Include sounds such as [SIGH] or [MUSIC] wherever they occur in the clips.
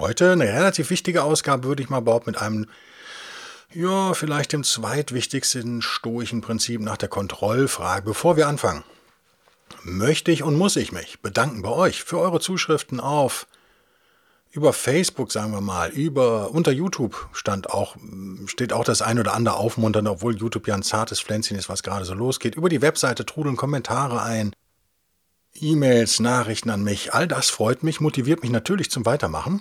Heute eine relativ wichtige Ausgabe, würde ich mal behaupten, mit einem, ja, vielleicht dem zweitwichtigsten stoischen Prinzip nach der Kontrollfrage. Bevor wir anfangen, möchte ich und muss ich mich bedanken bei euch für eure Zuschriften auf über Facebook, sagen wir mal, über unter YouTube stand auch, steht auch das ein oder andere aufmuntern, obwohl YouTube ja ein zartes Pflänzchen ist, was gerade so losgeht. Über die Webseite trudeln Kommentare ein, E-Mails, Nachrichten an mich. All das freut mich, motiviert mich natürlich zum Weitermachen.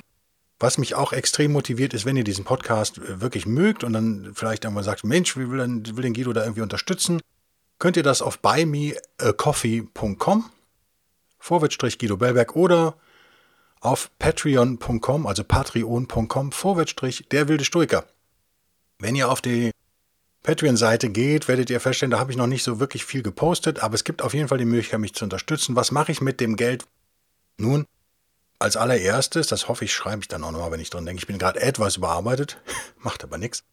Was mich auch extrem motiviert ist, wenn ihr diesen Podcast äh, wirklich mögt und dann vielleicht irgendwann sagt, Mensch, wie will, denn, will den Guido da irgendwie unterstützen, könnt ihr das auf buymeacoffee.com vorwärtsstrich Guido Bellberg oder auf patreon.com, also patreon.com vorwärtsstrich der wilde Stoiker. Wenn ihr auf die Patreon-Seite geht, werdet ihr feststellen, da habe ich noch nicht so wirklich viel gepostet, aber es gibt auf jeden Fall die Möglichkeit, mich zu unterstützen. Was mache ich mit dem Geld? Nun, als allererstes, das hoffe ich, schreibe ich dann auch nochmal, wenn ich dran denke, ich bin gerade etwas überarbeitet, [LAUGHS] macht aber nichts.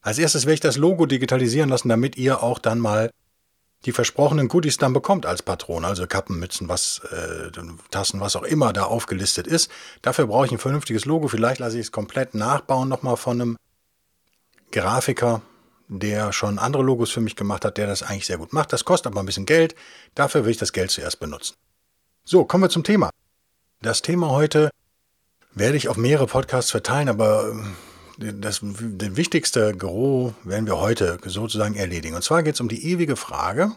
Als erstes werde ich das Logo digitalisieren lassen, damit ihr auch dann mal die versprochenen Goodies dann bekommt als Patron, also Kappen, Mützen, was, äh, Tassen, was auch immer da aufgelistet ist. Dafür brauche ich ein vernünftiges Logo. Vielleicht lasse ich es komplett nachbauen nochmal von einem Grafiker, der schon andere Logos für mich gemacht hat, der das eigentlich sehr gut macht. Das kostet aber ein bisschen Geld. Dafür will ich das Geld zuerst benutzen. So, kommen wir zum Thema. Das Thema heute werde ich auf mehrere Podcasts verteilen, aber äh, das, das wichtigste Gros werden wir heute sozusagen erledigen. Und zwar geht es um die ewige Frage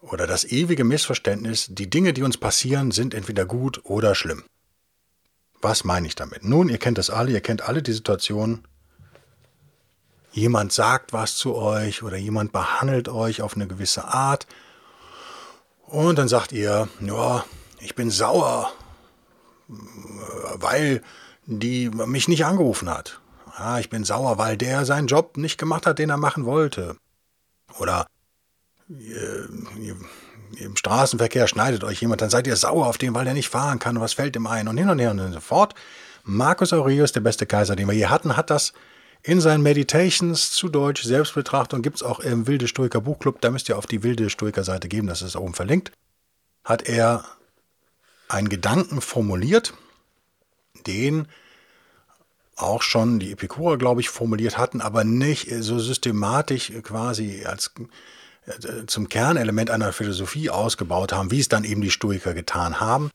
oder das ewige Missverständnis, die Dinge, die uns passieren, sind entweder gut oder schlimm. Was meine ich damit? Nun, ihr kennt das alle, ihr kennt alle die Situation, jemand sagt was zu euch oder jemand behandelt euch auf eine gewisse Art und dann sagt ihr, ja, ich bin sauer, weil die mich nicht angerufen hat. Ja, ich bin sauer, weil der seinen Job nicht gemacht hat, den er machen wollte. Oder äh, im Straßenverkehr schneidet euch jemand, dann seid ihr sauer auf den, weil der nicht fahren kann. Und was fällt ihm ein? Und hin und her und so fort. Marcus Aurelius, der beste Kaiser, den wir hier hatten, hat das in seinen Meditations zu Deutsch Selbstbetrachtung gibt es auch im Wilde Stoiker Buchclub. Da müsst ihr auf die Wilde Stoiker Seite geben, das ist oben verlinkt. Hat er einen Gedanken formuliert, den auch schon die Epikurer, glaube ich, formuliert hatten, aber nicht so systematisch quasi als äh, zum Kernelement einer Philosophie ausgebaut haben, wie es dann eben die Stoiker getan haben.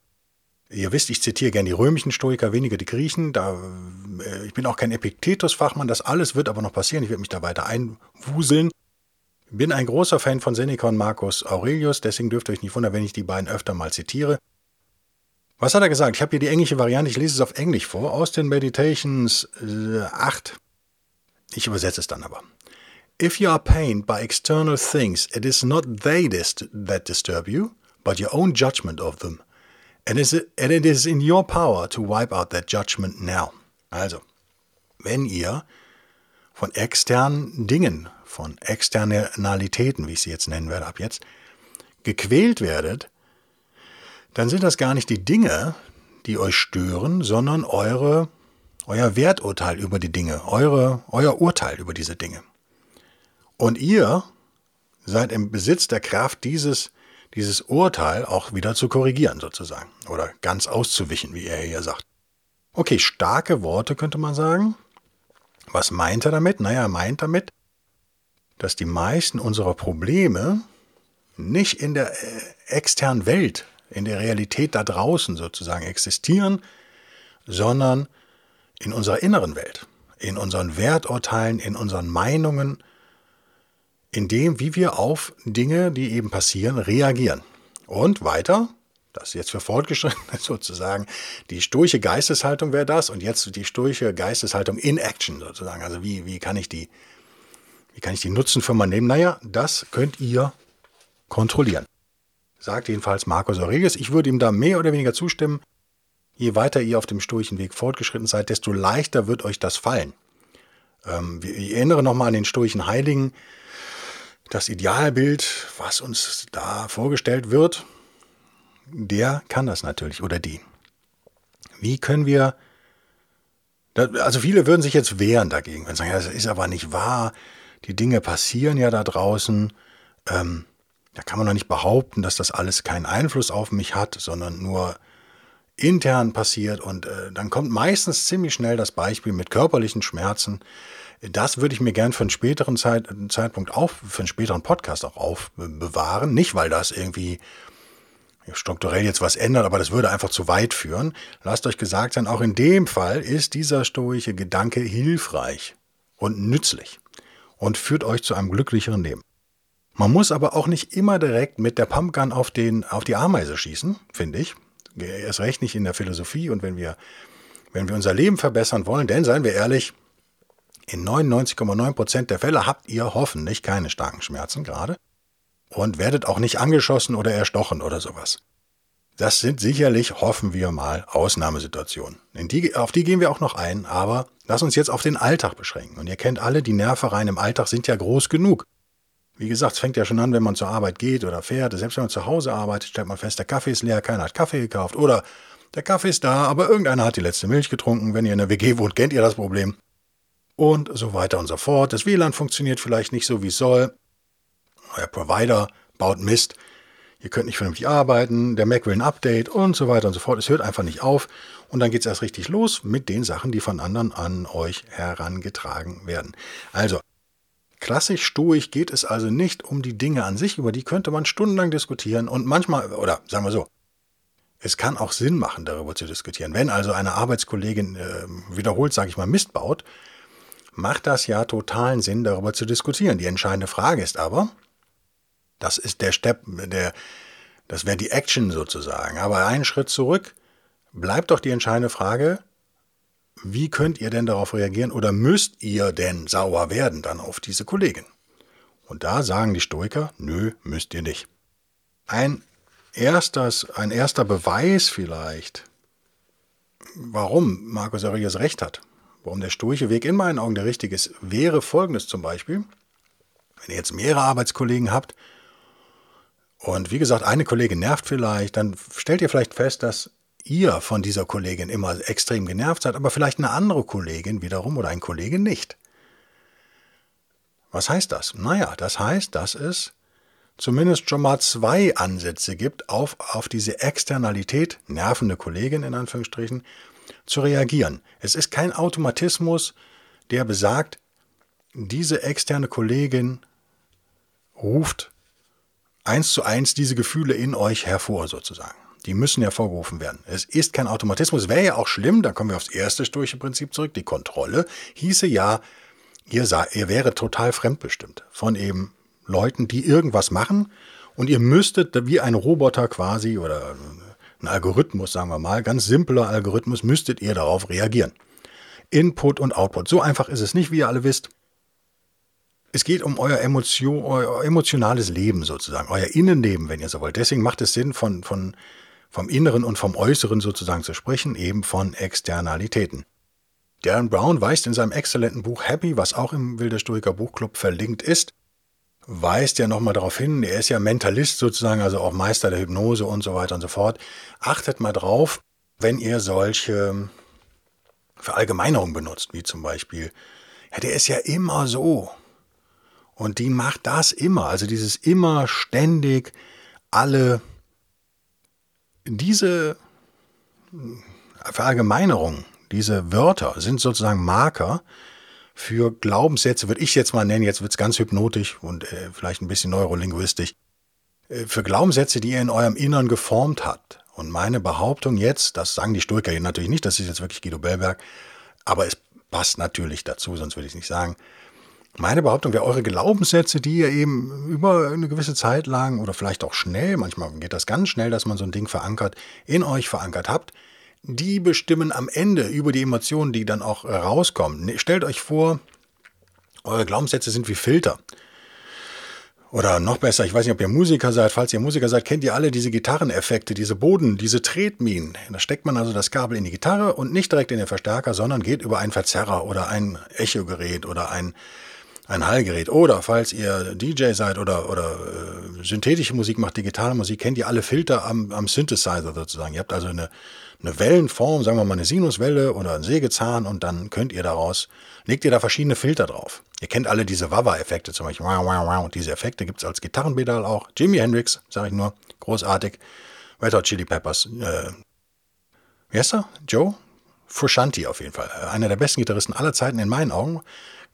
Ihr wisst, ich zitiere gerne die römischen Stoiker, weniger die Griechen. Da, äh, ich bin auch kein Epiktetus-Fachmann, das alles wird aber noch passieren. Ich werde mich da weiter einwuseln. Bin ein großer Fan von Seneca und Marcus Aurelius, deswegen dürft ihr euch nicht wundern, wenn ich die beiden öfter mal zitiere. Was hat er gesagt? Ich habe hier die englische Variante, ich lese es auf Englisch vor, aus den Meditations äh, 8. Ich übersetze es dann aber. If you are pained by external things, it is not they that disturb you, but your own judgment of them. And it is in your power to wipe out that judgment now. Also, wenn ihr von externen Dingen, von Externalitäten, wie ich sie jetzt nennen werde ab jetzt, gequält werdet, dann sind das gar nicht die Dinge, die euch stören, sondern eure, euer Werturteil über die Dinge, eure, euer Urteil über diese Dinge. Und ihr seid im Besitz der Kraft, dieses, dieses Urteil auch wieder zu korrigieren, sozusagen. Oder ganz auszuwischen, wie er hier sagt. Okay, starke Worte könnte man sagen. Was meint er damit? Naja, er meint damit, dass die meisten unserer Probleme nicht in der äh, externen Welt in der Realität da draußen sozusagen existieren, sondern in unserer inneren Welt, in unseren Werturteilen, in unseren Meinungen, in dem, wie wir auf Dinge, die eben passieren, reagieren. Und weiter, das ist jetzt für Fortgeschrittene [LAUGHS] sozusagen, die stoische Geisteshaltung wäre das und jetzt die stoische Geisteshaltung in Action sozusagen. Also wie, wie kann ich die, wie kann ich die nutzen für mein Leben? Naja, das könnt ihr kontrollieren sagt jedenfalls Markus Aurelius. Ich würde ihm da mehr oder weniger zustimmen. je weiter ihr auf dem stoischen Weg fortgeschritten seid, desto leichter wird euch das fallen. Ähm, ich erinnere nochmal an den stoischen Heiligen. Das Idealbild, was uns da vorgestellt wird, der kann das natürlich oder die. Wie können wir, also viele würden sich jetzt wehren dagegen und sagen, ja, das ist aber nicht wahr, die Dinge passieren ja da draußen. Ähm, da kann man doch nicht behaupten, dass das alles keinen Einfluss auf mich hat, sondern nur intern passiert. Und äh, dann kommt meistens ziemlich schnell das Beispiel mit körperlichen Schmerzen. Das würde ich mir gern für einen späteren Zeit, Zeitpunkt auf, für einen späteren Podcast auch aufbewahren. Nicht, weil das irgendwie strukturell jetzt was ändert, aber das würde einfach zu weit führen. Lasst euch gesagt sein, auch in dem Fall ist dieser stoische Gedanke hilfreich und nützlich und führt euch zu einem glücklicheren Leben. Man muss aber auch nicht immer direkt mit der Pumpgun auf, den, auf die Ameise schießen, finde ich. Erst recht nicht in der Philosophie und wenn wir, wenn wir unser Leben verbessern wollen, denn seien wir ehrlich, in 99,9 Prozent der Fälle habt ihr hoffentlich keine starken Schmerzen gerade und werdet auch nicht angeschossen oder erstochen oder sowas. Das sind sicherlich, hoffen wir mal, Ausnahmesituationen. Die, auf die gehen wir auch noch ein, aber lass uns jetzt auf den Alltag beschränken. Und ihr kennt alle, die Nervereien im Alltag sind ja groß genug. Wie gesagt, es fängt ja schon an, wenn man zur Arbeit geht oder fährt. Selbst wenn man zu Hause arbeitet, stellt man fest, der Kaffee ist leer, keiner hat Kaffee gekauft. Oder der Kaffee ist da, aber irgendeiner hat die letzte Milch getrunken. Wenn ihr in der WG wohnt, kennt ihr das Problem. Und so weiter und so fort. Das WLAN funktioniert vielleicht nicht so, wie es soll. Euer Provider baut Mist. Ihr könnt nicht vernünftig arbeiten, der Mac will ein Update und so weiter und so fort. Es hört einfach nicht auf. Und dann geht es erst richtig los mit den Sachen, die von anderen an euch herangetragen werden. Also, klassisch stoisch geht es also nicht um die Dinge an sich, über die könnte man stundenlang diskutieren und manchmal, oder sagen wir so, es kann auch Sinn machen, darüber zu diskutieren. Wenn also eine Arbeitskollegin äh, wiederholt, sage ich mal, Mist baut, macht das ja totalen Sinn, darüber zu diskutieren. Die entscheidende Frage ist aber, das ist der Step, der, das wäre die Action sozusagen. Aber einen Schritt zurück bleibt doch die entscheidende Frage, wie könnt ihr denn darauf reagieren oder müsst ihr denn sauer werden dann auf diese Kollegin? Und da sagen die Stoiker, nö, müsst ihr nicht. Ein, erstes, ein erster Beweis vielleicht, warum Markus Aurelius recht hat, warum der stoische Weg in meinen Augen der richtige ist, wäre folgendes zum Beispiel. Wenn ihr jetzt mehrere Arbeitskollegen habt und wie gesagt, eine Kollegin nervt vielleicht, dann stellt ihr vielleicht fest, dass ihr von dieser Kollegin immer extrem genervt seid, aber vielleicht eine andere Kollegin wiederum oder ein Kollege nicht. Was heißt das? Naja, das heißt, dass es zumindest schon mal zwei Ansätze gibt, auf, auf diese Externalität, nervende Kollegin in Anführungsstrichen, zu reagieren. Es ist kein Automatismus, der besagt, diese externe Kollegin ruft eins zu eins diese Gefühle in euch hervor sozusagen. Die müssen hervorgerufen werden. Es ist kein Automatismus. Wäre ja auch schlimm, da kommen wir aufs erste stoische Prinzip zurück. Die Kontrolle hieße ja, ihr, sei, ihr wäret total fremdbestimmt von eben Leuten, die irgendwas machen und ihr müsstet wie ein Roboter quasi oder ein Algorithmus, sagen wir mal, ganz simpler Algorithmus, müsstet ihr darauf reagieren. Input und Output. So einfach ist es nicht, wie ihr alle wisst. Es geht um euer, Emotion, euer emotionales Leben sozusagen, euer Innenleben, wenn ihr so wollt. Deswegen macht es Sinn, von, von, vom Inneren und vom Äußeren sozusagen zu sprechen, eben von Externalitäten. Darren Brown weist in seinem exzellenten Buch Happy, was auch im Wilder Stoiker Buchclub verlinkt ist, weist ja nochmal darauf hin, er ist ja Mentalist sozusagen, also auch Meister der Hypnose und so weiter und so fort. Achtet mal drauf, wenn ihr solche Verallgemeinerungen benutzt, wie zum Beispiel, ja, der ist ja immer so. Und die macht das immer, also dieses immer ständig alle diese Verallgemeinerung, diese Wörter sind sozusagen Marker für Glaubenssätze, würde ich jetzt mal nennen, jetzt wird es ganz hypnotisch und äh, vielleicht ein bisschen neurolinguistisch, äh, für Glaubenssätze, die ihr in eurem Innern geformt habt. Und meine Behauptung jetzt, das sagen die Stoiker natürlich nicht, das ist jetzt wirklich Guido Bellberg, aber es passt natürlich dazu, sonst würde ich es nicht sagen. Meine Behauptung wäre, eure Glaubenssätze, die ihr eben über eine gewisse Zeit lang oder vielleicht auch schnell, manchmal geht das ganz schnell, dass man so ein Ding verankert, in euch verankert habt, die bestimmen am Ende über die Emotionen, die dann auch rauskommen. Ne, stellt euch vor, eure Glaubenssätze sind wie Filter. Oder noch besser, ich weiß nicht, ob ihr Musiker seid. Falls ihr Musiker seid, kennt ihr alle diese Gitarreneffekte, diese Boden, diese Tretminen. Da steckt man also das Kabel in die Gitarre und nicht direkt in den Verstärker, sondern geht über einen Verzerrer oder ein Echogerät oder ein, ein Hallgerät. Oder falls ihr DJ seid oder, oder äh, synthetische Musik macht, digitale Musik, kennt ihr alle Filter am, am Synthesizer sozusagen. Ihr habt also eine, eine Wellenform, sagen wir mal eine Sinuswelle oder ein Sägezahn und dann könnt ihr daraus, legt ihr da verschiedene Filter drauf. Ihr kennt alle diese Wawa-Effekte zum Beispiel. Diese Effekte gibt es als Gitarrenpedal auch. Jimi Hendrix, sage ich nur, großartig. Red Hot Chili Peppers. Äh, wie heißt er? Joe? Frusciante auf jeden Fall. Einer der besten Gitarristen aller Zeiten in meinen Augen.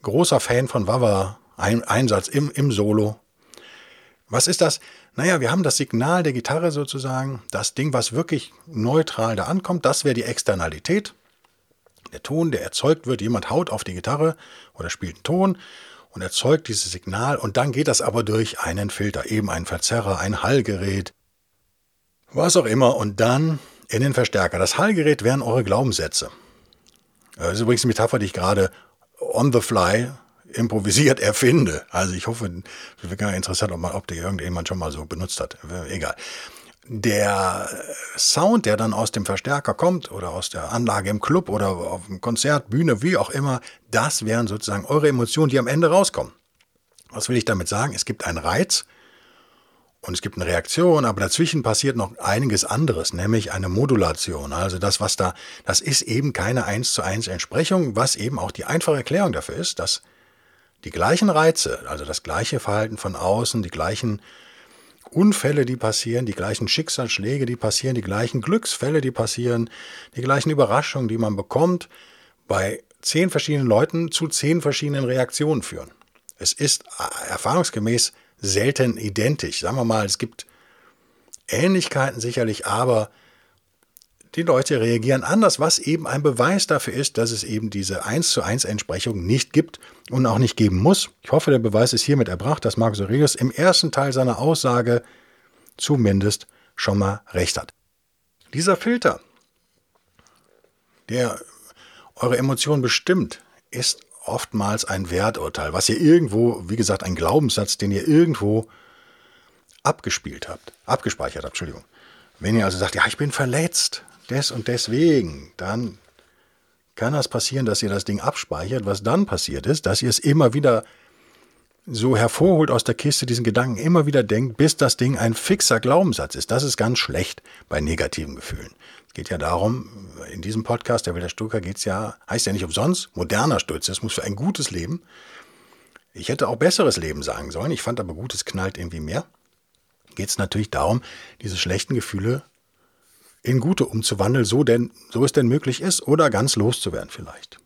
Großer Fan von Wawa-Einsatz im, im Solo. Was ist das? Naja, wir haben das Signal der Gitarre sozusagen, das Ding, was wirklich neutral da ankommt, das wäre die Externalität. Der Ton, der erzeugt wird, jemand haut auf die Gitarre oder spielt einen Ton und erzeugt dieses Signal und dann geht das aber durch einen Filter, eben einen Verzerrer, ein Hallgerät, was auch immer und dann in den Verstärker. Das Hallgerät wären eure Glaubenssätze. Das ist übrigens eine Metapher, die ich gerade on the fly improvisiert [LAUGHS] erfinde. Also ich hoffe, es wäre interessant, ob, man, ob der irgendjemand schon mal so benutzt hat. Egal. Der Sound, der dann aus dem Verstärker kommt oder aus der Anlage im Club oder auf dem Konzert, Bühne, wie auch immer, das wären sozusagen eure Emotionen, die am Ende rauskommen. Was will ich damit sagen? Es gibt einen Reiz und es gibt eine Reaktion, aber dazwischen passiert noch einiges anderes, nämlich eine Modulation. Also das, was da, das ist eben keine 1 zu 1 Entsprechung, was eben auch die einfache Erklärung dafür ist, dass die gleichen Reize, also das gleiche Verhalten von außen, die gleichen Unfälle, die passieren, die gleichen Schicksalsschläge, die passieren, die gleichen Glücksfälle, die passieren, die gleichen Überraschungen, die man bekommt, bei zehn verschiedenen Leuten zu zehn verschiedenen Reaktionen führen. Es ist äh, erfahrungsgemäß selten identisch. Sagen wir mal, es gibt Ähnlichkeiten sicherlich, aber die Leute reagieren anders, was eben ein Beweis dafür ist, dass es eben diese 1 zu 1 Entsprechung nicht gibt und auch nicht geben muss. Ich hoffe, der Beweis ist hiermit erbracht, dass Marcus Aurelius im ersten Teil seiner Aussage zumindest schon mal recht hat. Dieser Filter, der eure Emotionen bestimmt, ist oftmals ein Werturteil, was ihr irgendwo, wie gesagt, ein Glaubenssatz, den ihr irgendwo abgespielt habt, abgespeichert habt, Entschuldigung. Wenn ihr also sagt, ja, ich bin verletzt, des und deswegen, dann kann das passieren, dass ihr das Ding abspeichert. Was dann passiert ist, dass ihr es immer wieder so hervorholt aus der Kiste, diesen Gedanken immer wieder denkt, bis das Ding ein fixer Glaubenssatz ist. Das ist ganz schlecht bei negativen Gefühlen. Es geht ja darum, in diesem Podcast, der Wilder geht es ja, heißt ja nicht umsonst, moderner Stoizismus für ein gutes Leben. Ich hätte auch besseres Leben sagen sollen. Ich fand aber Gutes knallt irgendwie mehr. Geht es natürlich darum, diese schlechten Gefühle in gute umzuwandeln, so, denn, so es denn möglich ist, oder ganz loszuwerden vielleicht.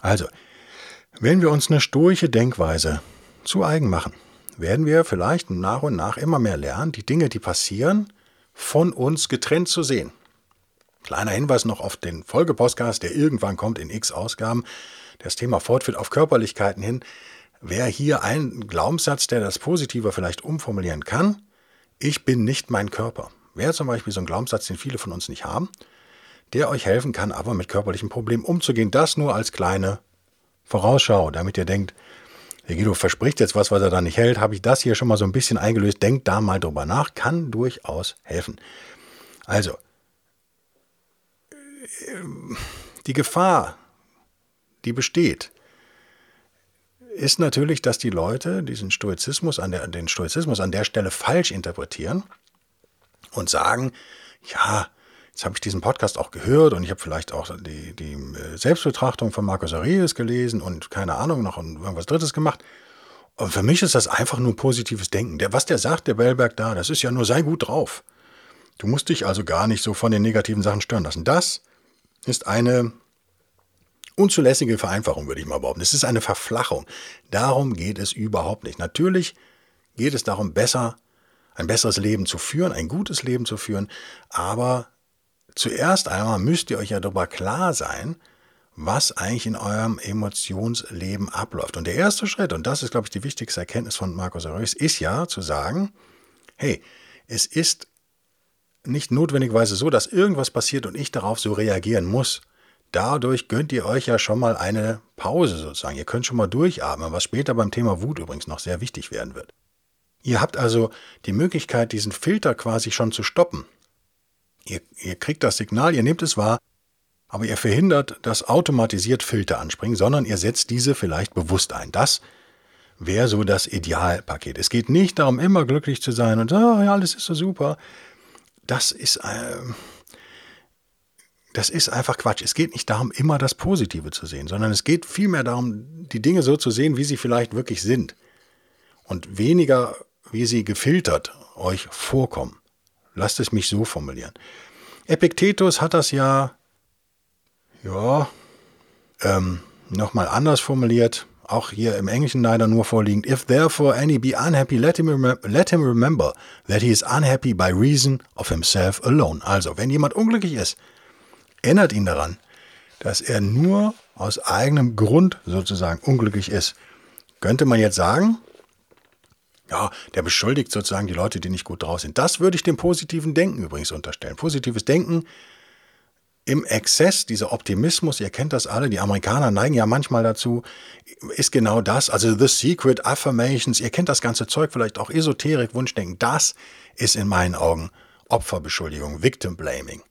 Also, wenn wir uns eine stoische Denkweise zu eigen machen, werden wir vielleicht nach und nach immer mehr lernen, die Dinge, die passieren, von uns getrennt zu sehen. Kleiner Hinweis noch auf den Folgepostcast, der irgendwann kommt in x Ausgaben, das Thema fortführt auf Körperlichkeiten hin. Wer hier einen Glaubenssatz, der das Positiver vielleicht umformulieren kann, ich bin nicht mein Körper wäre zum Beispiel so ein Glaubenssatz, den viele von uns nicht haben, der euch helfen kann, aber mit körperlichen Problemen umzugehen. Das nur als kleine Vorausschau, damit ihr denkt, der Guido verspricht jetzt was, was er da nicht hält, habe ich das hier schon mal so ein bisschen eingelöst. Denkt da mal drüber nach, kann durchaus helfen. Also, die Gefahr, die besteht, ist natürlich, dass die Leute diesen Stoizismus an der, den Stoizismus an der Stelle falsch interpretieren und sagen, ja, jetzt habe ich diesen Podcast auch gehört und ich habe vielleicht auch die, die äh, Selbstbetrachtung von Markus Aurelius gelesen und keine Ahnung, noch irgendwas Drittes gemacht. Und für mich ist das einfach nur positives Denken. Der, was der sagt, der Bellberg da, das ist ja nur sei gut drauf. Du musst dich also gar nicht so von den negativen Sachen stören lassen. Das ist eine unzulässige Vereinfachung, würde ich mal behaupten. Es ist eine Verflachung. Darum geht es überhaupt nicht. Natürlich geht es darum, besser ein besseres Leben zu führen, ein gutes Leben zu führen. Aber zuerst einmal müsst ihr euch ja darüber klar sein, was eigentlich in eurem Emotionsleben abläuft. Und der erste Schritt, und das ist, glaube ich, die wichtigste Erkenntnis von Markus Aurelius, ist ja zu sagen, hey, es ist nicht notwendigerweise so, dass irgendwas passiert und ich darauf so reagieren muss. Dadurch gönnt ihr euch ja schon mal eine Pause sozusagen. Ihr könnt schon mal durchatmen, was später beim Thema Wut übrigens noch sehr wichtig werden wird. Ihr habt also die Möglichkeit, diesen Filter quasi schon zu stoppen. Ihr, ihr kriegt das Signal, ihr nehmt es wahr, aber ihr verhindert, dass automatisiert Filter anspringen, sondern ihr setzt diese vielleicht bewusst ein. Das wäre so das Idealpaket. Es geht nicht darum, immer glücklich zu sein und oh, ja, alles ist so super. Das ist, äh, das ist einfach Quatsch. Es geht nicht darum, immer das Positive zu sehen, sondern es geht vielmehr darum, die Dinge so zu sehen, wie sie vielleicht wirklich sind. Und weniger, wie sie gefiltert euch vorkommen. Lasst es mich so formulieren. Epiktetus hat das ja, ja, ähm, nochmal anders formuliert, auch hier im Englischen leider nur vorliegend. If therefore any be unhappy, let him, let him remember that he is unhappy by reason of himself alone. Also, wenn jemand unglücklich ist, erinnert ihn daran, dass er nur aus eigenem Grund sozusagen unglücklich ist. Könnte man jetzt sagen, ja, der beschuldigt sozusagen die Leute, die nicht gut drauf sind. Das würde ich dem positiven Denken übrigens unterstellen. Positives Denken im Exzess, dieser Optimismus, ihr kennt das alle, die Amerikaner neigen ja manchmal dazu, ist genau das, also The Secret Affirmations, ihr kennt das ganze Zeug, vielleicht auch Esoterik, Wunschdenken, das ist in meinen Augen Opferbeschuldigung, Victim Blaming.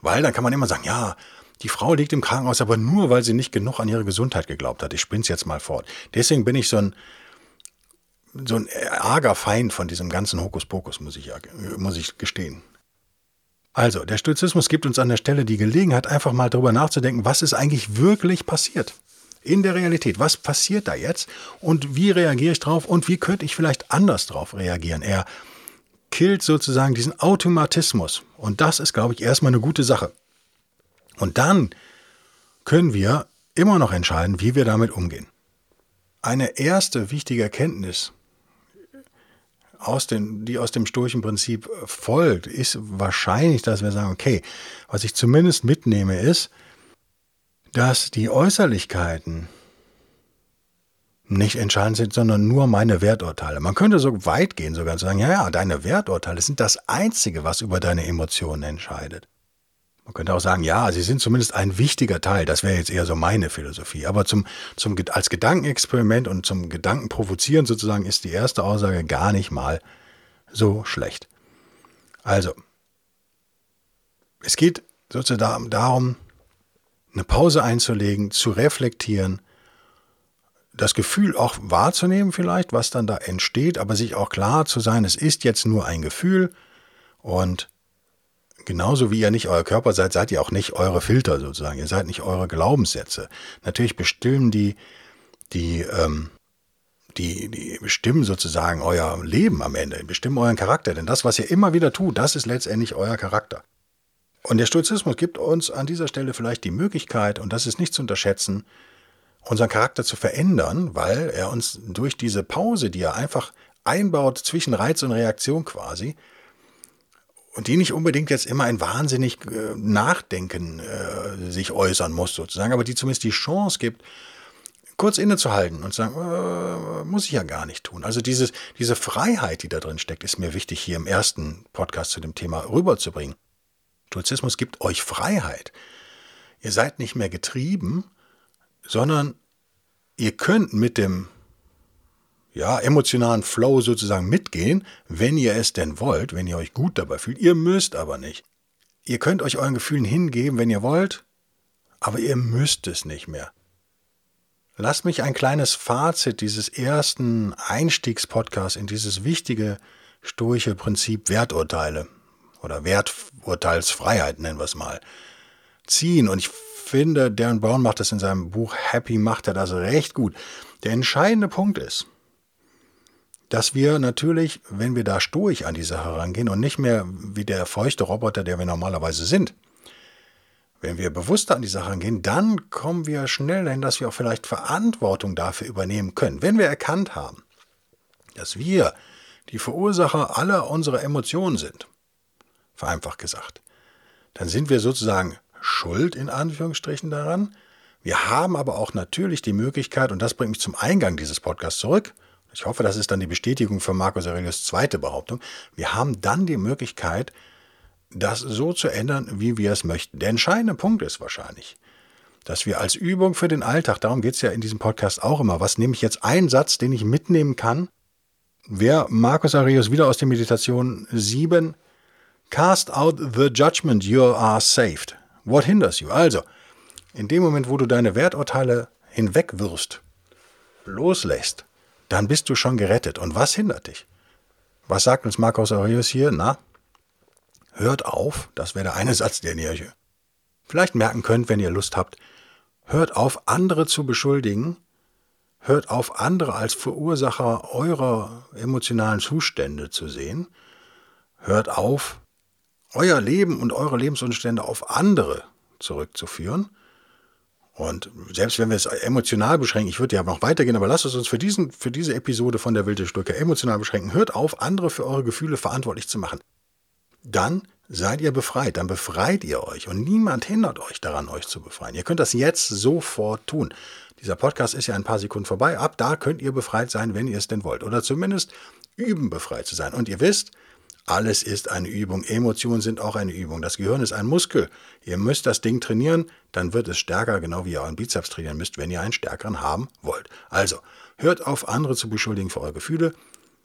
Weil dann kann man immer sagen, ja, die Frau liegt im Krankenhaus, aber nur, weil sie nicht genug an ihre Gesundheit geglaubt hat. Ich spinn's jetzt mal fort. Deswegen bin ich so ein, so ein arger Feind von diesem ganzen Hokuspokus, muss ich, muss ich gestehen. Also, der Stoizismus gibt uns an der Stelle die Gelegenheit, einfach mal darüber nachzudenken, was ist eigentlich wirklich passiert. In der Realität, was passiert da jetzt und wie reagiere ich drauf und wie könnte ich vielleicht anders drauf reagieren? Er killt sozusagen diesen Automatismus und das ist, glaube ich, erstmal eine gute Sache. Und dann können wir immer noch entscheiden, wie wir damit umgehen. Eine erste wichtige Erkenntnis, aus den, die aus dem stoischen Prinzip folgt, ist wahrscheinlich, dass wir sagen, okay, was ich zumindest mitnehme, ist, dass die Äußerlichkeiten nicht entscheidend sind, sondern nur meine Werturteile. Man könnte so weit gehen, sogar zu sagen, ja, ja, deine Werturteile sind das Einzige, was über deine Emotionen entscheidet. Man könnte auch sagen, ja, sie sind zumindest ein wichtiger Teil. Das wäre jetzt eher so meine Philosophie. Aber zum, zum, als Gedankenexperiment und zum Gedankenprovozieren sozusagen ist die erste Aussage gar nicht mal so schlecht. Also, es geht sozusagen darum, eine Pause einzulegen, zu reflektieren, das Gefühl auch wahrzunehmen vielleicht, was dann da entsteht, aber sich auch klar zu sein, es ist jetzt nur ein Gefühl und genauso wie ihr nicht euer Körper seid, seid ihr auch nicht eure Filter sozusagen. Ihr seid nicht eure Glaubenssätze. Natürlich bestimmen die, die, ähm, die, die bestimmen sozusagen euer Leben am Ende, bestimmen euren Charakter. Denn das, was ihr immer wieder tut, das ist letztendlich euer Charakter. Und der Stoizismus gibt uns an dieser Stelle vielleicht die Möglichkeit, und das ist nicht zu unterschätzen, unseren Charakter zu verändern, weil er uns durch diese Pause, die er einfach einbaut zwischen Reiz und Reaktion quasi, und die nicht unbedingt jetzt immer ein wahnsinnig äh, Nachdenken äh, sich äußern muss sozusagen, aber die zumindest die Chance gibt, kurz innezuhalten und zu sagen, äh, muss ich ja gar nicht tun. Also dieses, diese Freiheit, die da drin steckt, ist mir wichtig hier im ersten Podcast zu dem Thema rüberzubringen. Stoizismus gibt euch Freiheit. Ihr seid nicht mehr getrieben, sondern ihr könnt mit dem ja, emotionalen Flow sozusagen mitgehen, wenn ihr es denn wollt, wenn ihr euch gut dabei fühlt. Ihr müsst aber nicht. Ihr könnt euch euren Gefühlen hingeben, wenn ihr wollt, aber ihr müsst es nicht mehr. Lasst mich ein kleines Fazit dieses ersten Einstiegspodcasts in dieses wichtige stoische Prinzip Werturteile oder Werturteilsfreiheit nennen wir es mal ziehen. Und ich finde, Darren Brown macht das in seinem Buch Happy, macht er das recht gut. Der entscheidende Punkt ist, dass wir natürlich, wenn wir da stoisch an die Sache herangehen und nicht mehr wie der feuchte Roboter, der wir normalerweise sind, wenn wir bewusster an die Sache herangehen, dann kommen wir schnell dahin, dass wir auch vielleicht Verantwortung dafür übernehmen können. Wenn wir erkannt haben, dass wir die Verursacher aller unserer Emotionen sind, vereinfacht gesagt, dann sind wir sozusagen schuld in Anführungsstrichen daran. Wir haben aber auch natürlich die Möglichkeit, und das bringt mich zum Eingang dieses Podcasts zurück, ich hoffe, das ist dann die Bestätigung für Marcus Aurelius zweite Behauptung. Wir haben dann die Möglichkeit, das so zu ändern, wie wir es möchten. Der entscheidende Punkt ist wahrscheinlich, dass wir als Übung für den Alltag, darum geht es ja in diesem Podcast auch immer, was nehme ich jetzt einen Satz, den ich mitnehmen kann, Wer Markus Aurelius wieder aus der Meditation 7 Cast out the judgment, you are saved. What hinders you? Also, in dem Moment, wo du deine Werturteile hinwegwirfst, loslässt, dann bist du schon gerettet. Und was hindert dich? Was sagt uns Markus Aurelius hier? Na, hört auf, das wäre der eine [LAUGHS] Satz, den ihr vielleicht merken könnt, wenn ihr Lust habt. Hört auf, andere zu beschuldigen. Hört auf, andere als Verursacher eurer emotionalen Zustände zu sehen. Hört auf, euer Leben und eure Lebensumstände auf andere zurückzuführen. Und selbst wenn wir es emotional beschränken, ich würde ja noch weitergehen, aber lasst es uns für, diesen, für diese Episode von der wilde Stücke emotional beschränken. Hört auf, andere für eure Gefühle verantwortlich zu machen. Dann seid ihr befreit, dann befreit ihr euch und niemand hindert euch daran, euch zu befreien. Ihr könnt das jetzt sofort tun. Dieser Podcast ist ja ein paar Sekunden vorbei. Ab da könnt ihr befreit sein, wenn ihr es denn wollt. Oder zumindest üben, befreit zu sein. Und ihr wisst, alles ist eine Übung. Emotionen sind auch eine Übung. Das Gehirn ist ein Muskel. Ihr müsst das Ding trainieren, dann wird es stärker, genau wie ihr euren Bizeps trainieren müsst, wenn ihr einen stärkeren haben wollt. Also, hört auf, andere zu beschuldigen für eure Gefühle.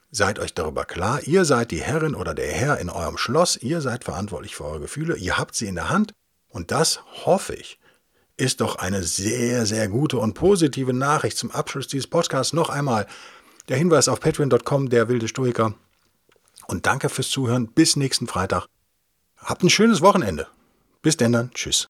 Seid euch darüber klar, ihr seid die Herrin oder der Herr in eurem Schloss, ihr seid verantwortlich für eure Gefühle, ihr habt sie in der Hand und das hoffe ich, ist doch eine sehr, sehr gute und positive Nachricht zum Abschluss dieses Podcasts. Noch einmal der Hinweis auf patreon.com, der wilde Stoiker. Und danke fürs Zuhören. Bis nächsten Freitag. Habt ein schönes Wochenende. Bis denn dann. Tschüss.